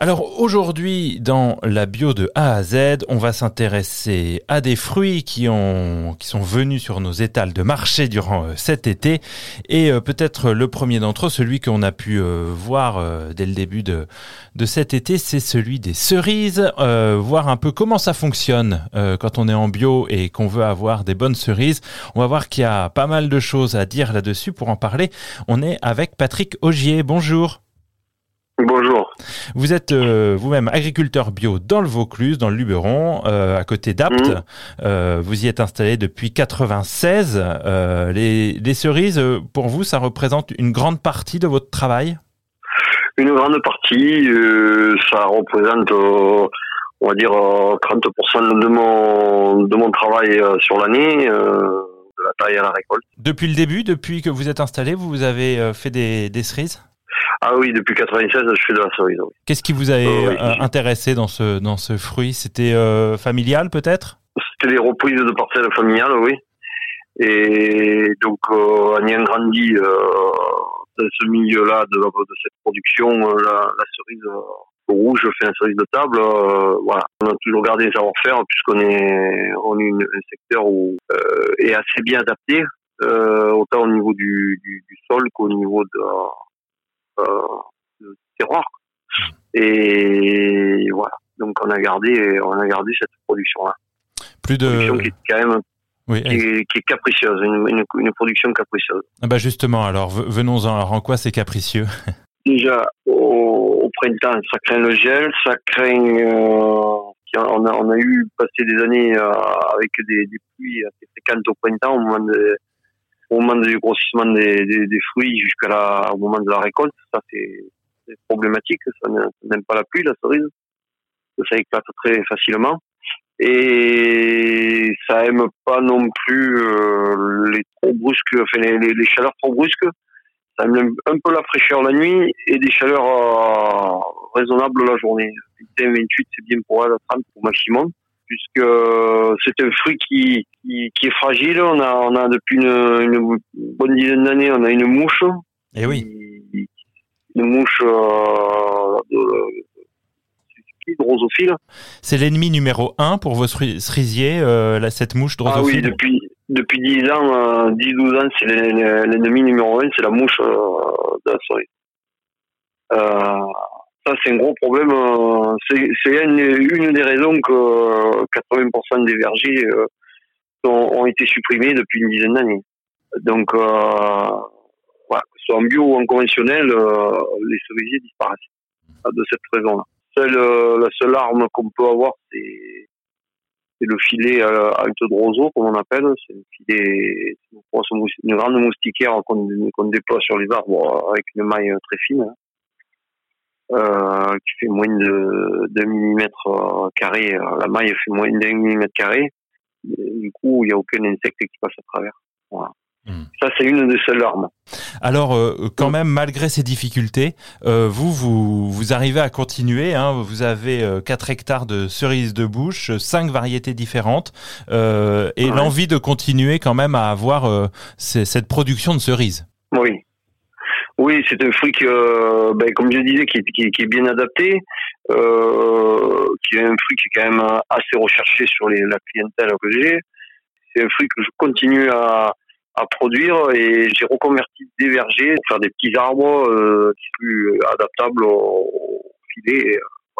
Alors aujourd'hui, dans la bio de A à Z, on va s'intéresser à des fruits qui ont qui sont venus sur nos étals de marché durant euh, cet été et euh, peut-être le premier d'entre eux, celui qu'on a pu euh, voir dès le début de de cet été, c'est celui des cerises, voir un peu comment ça fonctionne quand on est en bio et qu'on veut avoir des bonnes cerises. On va voir qu'il y a pas mal de choses à dire là-dessus pour en parler. On est avec Patrick Augier. Bonjour. Bonjour. Vous êtes euh, vous-même agriculteur bio dans le Vaucluse, dans le Luberon, euh, à côté d'Apt. Mhm. Euh, vous y êtes installé depuis 96. Les, les, cerises, pour vous, ça représente une grande partie de votre travail? Une grande partie, ça représente, on va dire, 30% de mon, de mon travail sur l'année. de la taille à la récolte. Depuis le début, depuis que vous êtes installé, vous avez fait des, des cerises? Ah oui, depuis 96, je fais de la cerise. Qu'est-ce qui vous a euh, intéressé dans ce dans ce fruit? C'était euh, familial peut-être? C'était des reprises de parcelles familiales, oui. Et donc, euh, en ayant grandi euh, dans ce milieu-là de, de, cette production, euh, la, la cerise rouge fait un cerise de table. voilà, on a toujours gardé les savoir-faire puisqu'on est on est un secteur où est assez bien adapté, autant au niveau du, du, du sol qu'au niveau de euh, terroir. Hmm. Et voilà. Donc on a gardé, on a gardé cette production-là. Plus de production qui est quand même oui, qui, est, qui, est, capricieuse, une, une, une, production capricieuse. Ah bah justement, alors venons-en. Alors en quoi c'est capricieux? Déjà au, au, printemps, ça craint le gel, ça craint. Euh, on, a, on a eu passé des années euh, avec des, des pluies assez fréquentes au printemps au moment de, au moment du grossissement des, fruits jusqu'à au moment de la récolte, ça c'est problématique. Ça n'aime pas la pluie, la cerise. Ça éclate très facilement. Et ça aime pas non plus euh, les trop brusques, enfin les, chaleurs trop brusques. Ça aime un peu la fraîcheur la nuit et des chaleurs euh, raisonnables la journée. 28, c'est bien pour elle, 30 au maximum puisque c'est un fruit qui, qui, est fragile. On a, on a depuis une, bonne dizaine d'années, on a une mouche. Et eh oui. Une mouche euh, de, drosophile. C'est l'ennemi numéro un pour vos cerisiers, euh, cette mouche drosophile Ah oui, depuis, depuis 10 ans, 10-12 euh, ans, c'est l'ennemi numéro un, c'est la mouche euh, de la cerise. Euh, c'est un gros problème. Euh, c'est une, des raisons que 80% des vergers euh, ont, été supprimés depuis une dizaine d'années. Donc, euh, voilà, soit en bio ou en conventionnel, les cerisiers disparaissent de cette raison-là. la seule arme qu'on peut avoir, c'est le filet à de roseau, comme on appelle. C'est un filet, une grande moustiquaire qu'on déploie sur les arbres avec une maille très fine. Euh, qui fait moins de 2 mm euh, carré. Euh, la maille fait moins de 1 mm carré. Du coup, il n'y a aucun insecte qui passe à travers. Voilà. Hmm. Ça, c'est une des seules armes. Alors, quand même, malgré ces difficultés, vous, vous, vous arrivez à continuer. Hein, vous avez 4 hectares de cerises de bouche, 5 variétés différentes, et l'envie de continuer quand même à avoir cette production de cerises. Oui, oui, c'est un fruit qui, euh, ben, comme je disais, qui est, qui, est bien adapté, euh, qui est un fruit qui est quand même assez recherché sur les, la clientèle que j'ai. C'est un fruit que je continue à, à produire et j'ai reconverti des vergers pour faire des petits arbres euh, plus adaptables au, filet.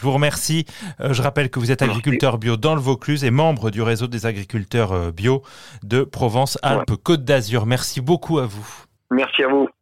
Je vous remercie. Je rappelle que vous êtes agriculteur bio dans le Vaucluse et membre du réseau des agriculteurs bio de Provence-Alpes-Côte d'Azur. Merci beaucoup à vous. Merci à vous.